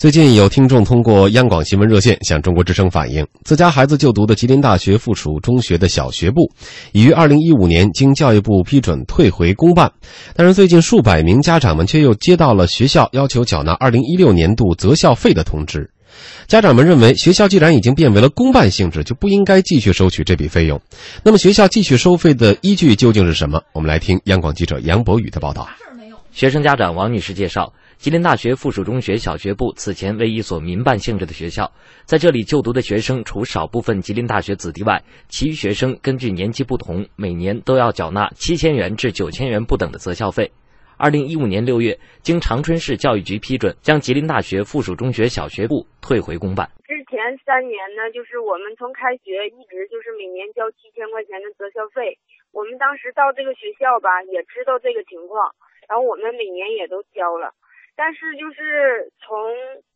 最近有听众通过央广新闻热线向中国之声反映，自家孩子就读的吉林大学附属中学的小学部，已于二零一五年经教育部批准退回公办。但是最近数百名家长们却又接到了学校要求缴纳二零一六年度择校费的通知。家长们认为，学校既然已经变为了公办性质，就不应该继续收取这笔费用。那么，学校继续收费的依据究竟是什么？我们来听央广记者杨博宇的报道。学生家长王女士介绍。吉林大学附属中学小学部此前为一所民办性质的学校，在这里就读的学生除少部分吉林大学子弟外，其余学生根据年级不同，每年都要缴纳七千元至九千元不等的择校费。二零一五年六月，经长春市教育局批准，将吉林大学附属中学小学部退回公办。之前三年呢，就是我们从开学一直就是每年交七千块钱的择校费。我们当时到这个学校吧，也知道这个情况，然后我们每年也都交了。但是就是从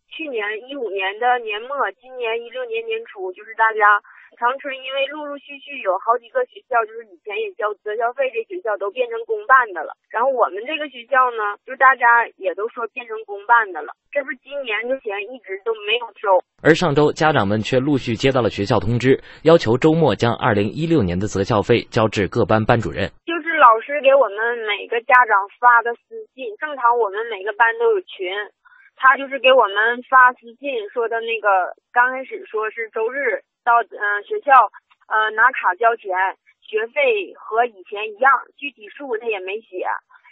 去年一五年的年末，今年一六年年初，就是大家长春因为陆陆续续有好几个学校，就是以前也交择校费这学校都变成公办的了。然后我们这个学校呢，就大家也都说变成公办的了。这不是今年之前一直都没有收，而上周家长们却陆续接到了学校通知，要求周末将二零一六年的择校费交至各班班主任。给我们每个家长发的私信，正常我们每个班都有群，他就是给我们发私信说的那个，刚开始说是周日到嗯学校，呃拿卡交钱，学费和以前一样，具体数他也没写，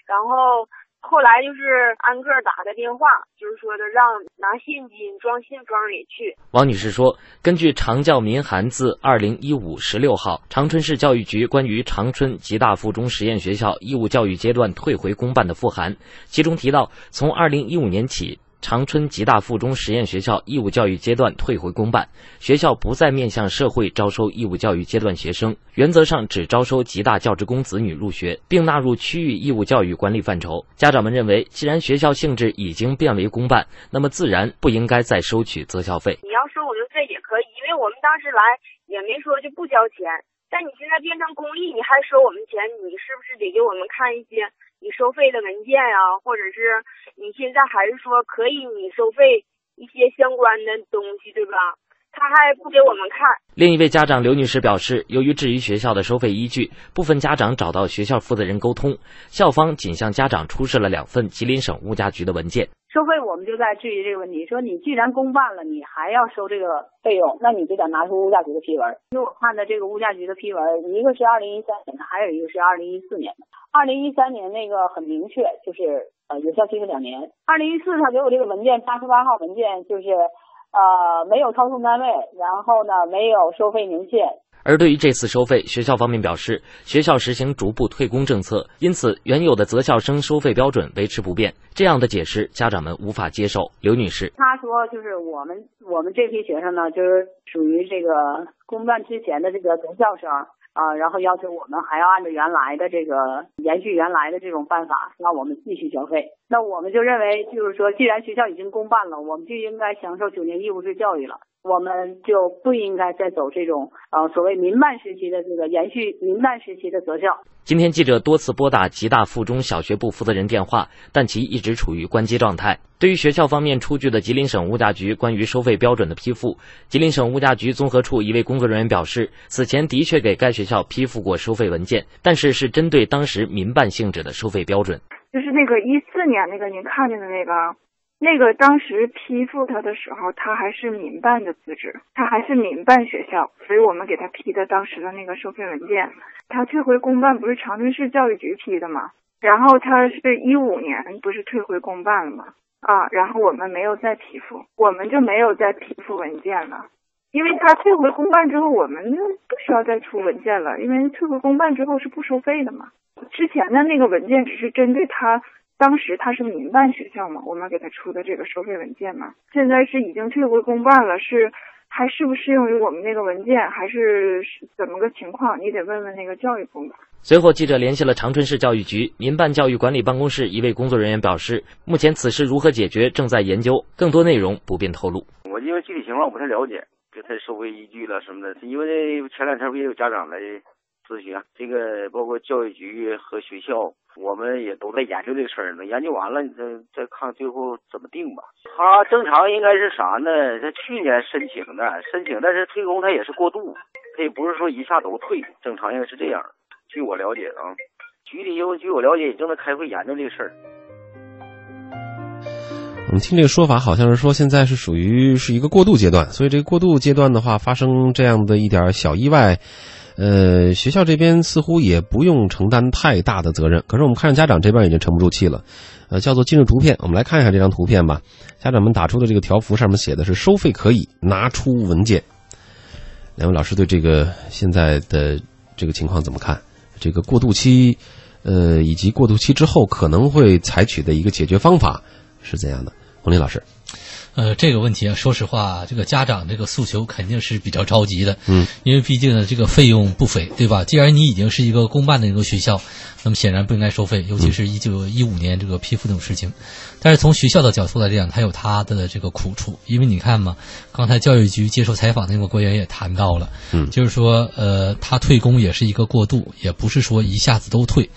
然后。后来就是安个打的电话，就是说的让拿现金装信封里去。王女士说，根据长教民函自二零一五十六号长春市教育局关于长春吉大附中实验学校义务教育阶段退回公办的复函，其中提到，从二零一五年起。长春吉大附中实验学校义务教育阶段退回公办，学校不再面向社会招收义务教育阶段学生，原则上只招收吉大教职工子女入学，并纳入区域义务教育管理范畴。家长们认为，既然学校性质已经变为公办，那么自然不应该再收取择校费。你要收我们费也可以，因为我们当时来也没说就不交钱，但你现在变成公立，你还收我们钱，你是不是得给我们看一些？你收费的文件啊，或者是你现在还是说可以你收费一些相关的东西，对吧？他还不给我们看。另一位家长刘女士表示，由于质疑学校的收费依据，部分家长找到学校负责人沟通，校方仅向家长出示了两份吉林省物价局的文件。收费我们就在质疑这个问题，说你既然公办了，你还要收这个费用，那你就得拿出物价局的批文。因为我看的这个物价局的批文，一个是二零一三年的，还有一个是二零一四年的。二零一三年那个很明确，就是呃有效期是两年。二零一四他给我这个文件八十八号文件，就是呃没有操纵单位，然后呢没有收费年限。而对于这次收费，学校方面表示，学校实行逐步退公政策，因此原有的择校生收费标准维持不变。这样的解释，家长们无法接受。刘女士，她说，就是我们我们这批学生呢，就是属于这个公办之前的这个择校生啊，然后要求我们还要按照原来的这个延续原来的这种办法，让我们继续交费。那我们就认为，就是说，既然学校已经公办了，我们就应该享受九年义务制教育了。我们就不应该再走这种呃所谓民办时期的这个延续民办时期的择校。今天记者多次拨打吉大附中小学部负责人电话，但其一直处于关机状态。对于学校方面出具的吉林省物价局关于收费标准的批复，吉林省物价局综合处一位工作人员表示，此前的确给该学校批复过收费文件，但是是针对当时民办性质的收费标准。就是那个一四年那个您看见的那个。那个当时批复他的时候，他还是民办的资质，他还是民办学校，所以我们给他批的当时的那个收费文件。他退回公办不是长春市教育局批的吗？然后他是一五年不是退回公办了吗？啊，然后我们没有再批复，我们就没有再批复文件了，因为他退回公办之后，我们不需要再出文件了，因为退回公办之后是不收费的嘛。之前的那个文件只是针对他。当时他是民办学校嘛，我们给他出的这个收费文件嘛，现在是已经退回公办了，是还适不适用于我们那个文件，还是怎么个情况？你得问问那个教育部。随后，记者联系了长春市教育局民办教育管理办公室一位工作人员，表示目前此事如何解决，正在研究，更多内容不便透露。我因为具体情况我不太了解，就他收费依据了什么的，因为前两天不也有家长来。咨询，这个包括教育局和学校，我们也都在研究这个事儿呢。研究完了，你再再看最后怎么定吧。他正常应该是啥呢？他去年申请的，申请，但是退工他也是过渡，他也不是说一下都退，正常应该是这样。据我了解啊，局里又据我了解也正在开会研究这个事儿。我们听这个说法，好像是说现在是属于是一个过渡阶段，所以这个过渡阶段的话，发生这样的一点小意外，呃，学校这边似乎也不用承担太大的责任。可是我们看着家长这边已经沉不住气了，呃，叫做进入图片，我们来看一下这张图片吧。家长们打出的这个条幅上面写的是“收费可以拿出文件”。两位老师对这个现在的这个情况怎么看？这个过渡期，呃，以及过渡期之后可能会采取的一个解决方法是怎样的？洪林老师，呃，这个问题啊，说实话，这个家长这个诉求肯定是比较着急的，嗯，因为毕竟呢，这个费用不菲，对吧？既然你已经是一个公办的一个学校，那么显然不应该收费，尤其是一九一五年这个批复这种事情。但是从学校的角度来讲，它有它的这个苦处，因为你看嘛，刚才教育局接受采访的那个官员也谈到了，嗯，就是说，呃，他退工也是一个过渡，也不是说一下子都退。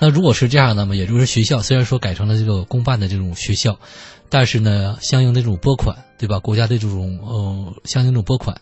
那如果是这样，那么也就是学校虽然说改成了这个公办的这种学校。但是呢，相应的这种拨款，对吧？国家的这种呃，相应这种拨款，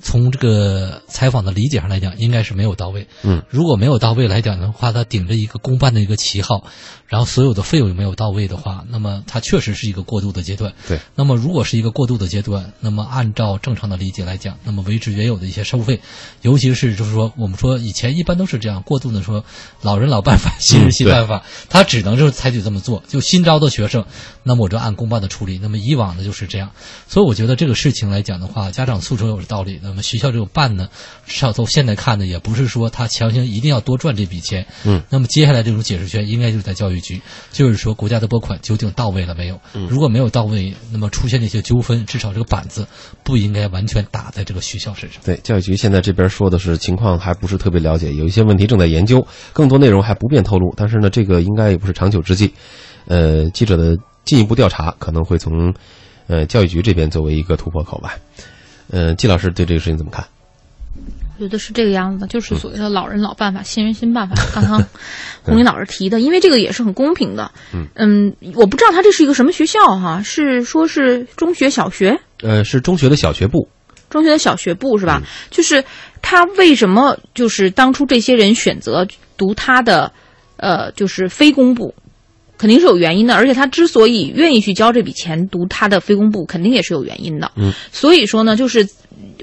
从这个采访的理解上来讲，应该是没有到位。嗯，如果没有到位来讲的话，他顶着一个公办的一个旗号，然后所有的费用又没有到位的话，那么它确实是一个过渡的阶段。对。那么如果是一个过渡的阶段，那么按照正常的理解来讲，那么维持原有的一些收费，尤其是就是说，我们说以前一般都是这样过渡的，说老人老办法，新人新办法，他只能就是采取这么做，就新招的学生，那么我就按公办的处理。那么以往呢就是这样，所以我觉得这个事情来讲的话，家长诉求有道理。那么学校这种办呢，至少从现在看呢，也不是说他强行一定要多赚这笔钱。嗯。那么接下来这种解释权应该就是在教育局，就是说国家的拨款究竟到位了没有？嗯。如果没有到位，那么出现这些纠纷，至少这个板子不应该完全打在这个学校身上。对，教育局现在这边说的是情况还不是特别了解，有一些问题正在研究，更多内容还不便透露。但是呢，这个应该也不是长久之计。呃，记者的进一步调查可能会从呃教育局这边作为一个突破口吧。呃，季老师对这个事情怎么看？我觉得是这个样子的，就是所谓的老人老办法，新人新办法。刚刚 红林老师提的，因为这个也是很公平的。嗯嗯，我不知道他这是一个什么学校哈，是说是中学、小学？呃，是中学的小学部。中学的小学部是吧？就是他为什么就是当初这些人选择读他的呃，就是非公部，肯定是有原因的。而且他之所以愿意去交这笔钱读他的非公部，肯定也是有原因的。嗯，所以说呢，就是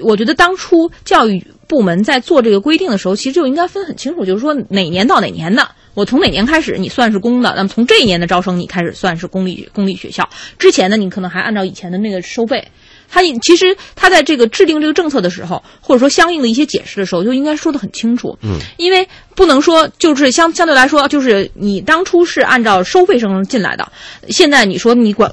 我觉得当初教育部门在做这个规定的时候，其实就应该分很清楚，就是说哪年到哪年的，我从哪年开始你算是公的，那么从这一年的招生你开始算是公立公立学校，之前呢你可能还按照以前的那个收费。他其实他在这个制定这个政策的时候，或者说相应的一些解释的时候，就应该说的很清楚。嗯，因为不能说就是相相对来说，就是你当初是按照收费生进来的，现在你说你管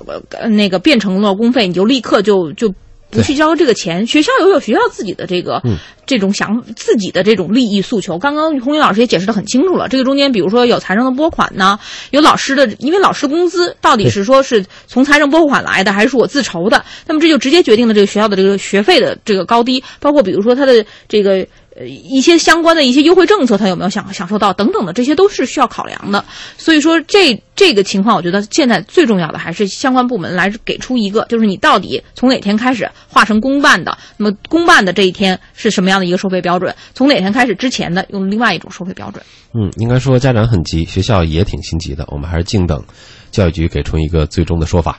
那个变成了公费，你就立刻就就不去交这个钱。学校有有学校自己的这个、嗯、这种想自己的这种利益诉求。刚刚洪云老师也解释的很清楚了，这个中间比如说有财政的拨款呢，有老师的，因为老师工资到底是说是从财政拨款来的，还是我自筹的？那么这就直接决定了这个学校的这个学费的这个高低，包括比如说他的这个。呃，一些相关的一些优惠政策，他有没有享享受到等等的，这些都是需要考量的。所以说，这这个情况，我觉得现在最重要的还是相关部门来给出一个，就是你到底从哪天开始划成公办的，那么公办的这一天是什么样的一个收费标准？从哪天开始之前的用另外一种收费标准？嗯，应该说家长很急，学校也挺心急的，我们还是静等教育局给出一个最终的说法。